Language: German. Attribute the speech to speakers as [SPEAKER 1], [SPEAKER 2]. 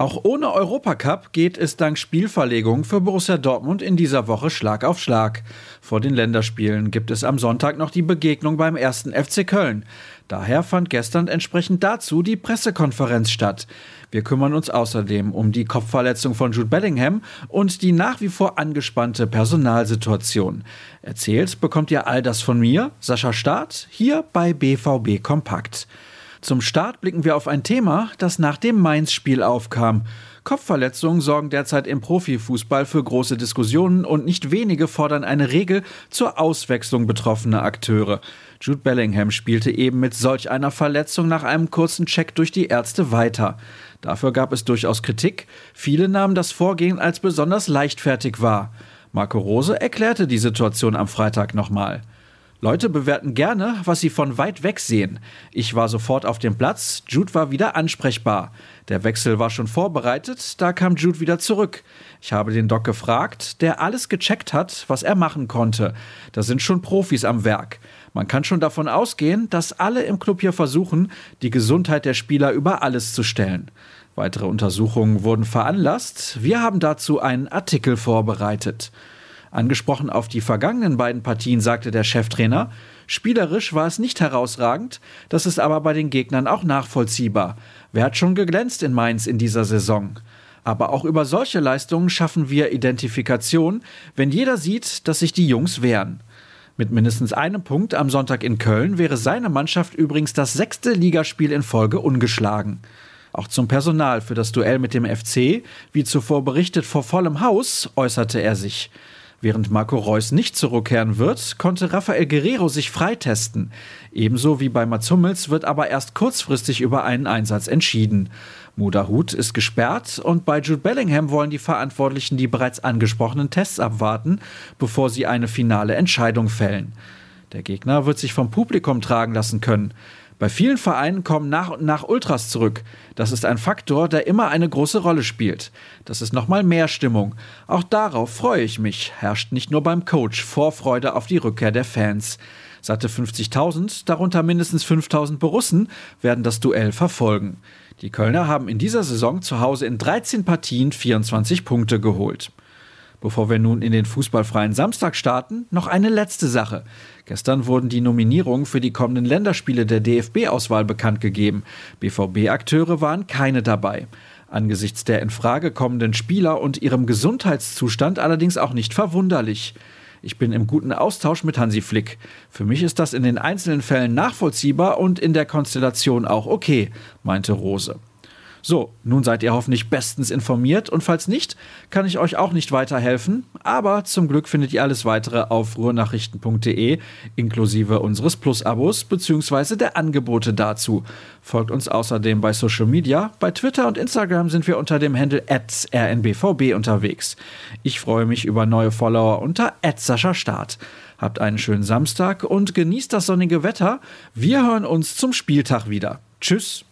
[SPEAKER 1] Auch ohne Europacup geht es dank Spielverlegung für Borussia Dortmund in dieser Woche Schlag auf Schlag. Vor den Länderspielen gibt es am Sonntag noch die Begegnung beim ersten FC Köln. Daher fand gestern entsprechend dazu die Pressekonferenz statt. Wir kümmern uns außerdem um die Kopfverletzung von Jude Bellingham und die nach wie vor angespannte Personalsituation. Erzählt bekommt ihr all das von mir, Sascha Staat, hier bei BVB Kompakt. Zum Start blicken wir auf ein Thema, das nach dem Mainz-Spiel aufkam. Kopfverletzungen sorgen derzeit im Profifußball für große Diskussionen und nicht wenige fordern eine Regel zur Auswechslung betroffener Akteure. Jude Bellingham spielte eben mit solch einer Verletzung nach einem kurzen Check durch die Ärzte weiter. Dafür gab es durchaus Kritik. Viele nahmen das Vorgehen als besonders leichtfertig wahr. Marco Rose erklärte die Situation am Freitag nochmal. Leute bewerten gerne, was sie von weit weg sehen. Ich war sofort auf dem Platz, Jude war wieder ansprechbar. Der Wechsel war schon vorbereitet, da kam Jude wieder zurück. Ich habe den Doc gefragt, der alles gecheckt hat, was er machen konnte. Da sind schon Profis am Werk. Man kann schon davon ausgehen, dass alle im Club hier versuchen, die Gesundheit der Spieler über alles zu stellen. Weitere Untersuchungen wurden veranlasst. Wir haben dazu einen Artikel vorbereitet. Angesprochen auf die vergangenen beiden Partien sagte der Cheftrainer, spielerisch war es nicht herausragend, das ist aber bei den Gegnern auch nachvollziehbar. Wer hat schon geglänzt in Mainz in dieser Saison? Aber auch über solche Leistungen schaffen wir Identifikation, wenn jeder sieht, dass sich die Jungs wehren. Mit mindestens einem Punkt am Sonntag in Köln wäre seine Mannschaft übrigens das sechste Ligaspiel in Folge ungeschlagen. Auch zum Personal für das Duell mit dem FC, wie zuvor berichtet vor vollem Haus, äußerte er sich. Während Marco Reus nicht zurückkehren wird, konnte Rafael Guerrero sich freitesten. Ebenso wie bei Mats Hummels wird aber erst kurzfristig über einen Einsatz entschieden. Hut ist gesperrt und bei Jude Bellingham wollen die Verantwortlichen die bereits angesprochenen Tests abwarten, bevor sie eine finale Entscheidung fällen. Der Gegner wird sich vom Publikum tragen lassen können. Bei vielen Vereinen kommen nach und nach Ultras zurück. Das ist ein Faktor, der immer eine große Rolle spielt. Das ist nochmal mehr Stimmung. Auch darauf freue ich mich, herrscht nicht nur beim Coach Vorfreude auf die Rückkehr der Fans. Satte 50.000, darunter mindestens 5.000 Borussen, werden das Duell verfolgen. Die Kölner haben in dieser Saison zu Hause in 13 Partien 24 Punkte geholt. Bevor wir nun in den fußballfreien Samstag starten, noch eine letzte Sache. Gestern wurden die Nominierungen für die kommenden Länderspiele der DFB-Auswahl bekannt gegeben. BVB-Akteure waren keine dabei. Angesichts der in Frage kommenden Spieler und ihrem Gesundheitszustand allerdings auch nicht verwunderlich. Ich bin im guten Austausch mit Hansi Flick. Für mich ist das in den einzelnen Fällen nachvollziehbar und in der Konstellation auch okay, meinte Rose. So, nun seid ihr hoffentlich bestens informiert und falls nicht, kann ich euch auch nicht weiterhelfen, aber zum Glück findet ihr alles weitere auf ruhrnachrichten.de inklusive unseres Plus-Abos bzw. der Angebote dazu. Folgt uns außerdem bei Social Media, bei Twitter und Instagram sind wir unter dem Handle rnbvb unterwegs. Ich freue mich über neue Follower unter Start. Habt einen schönen Samstag und genießt das sonnige Wetter. Wir hören uns zum Spieltag wieder. Tschüss.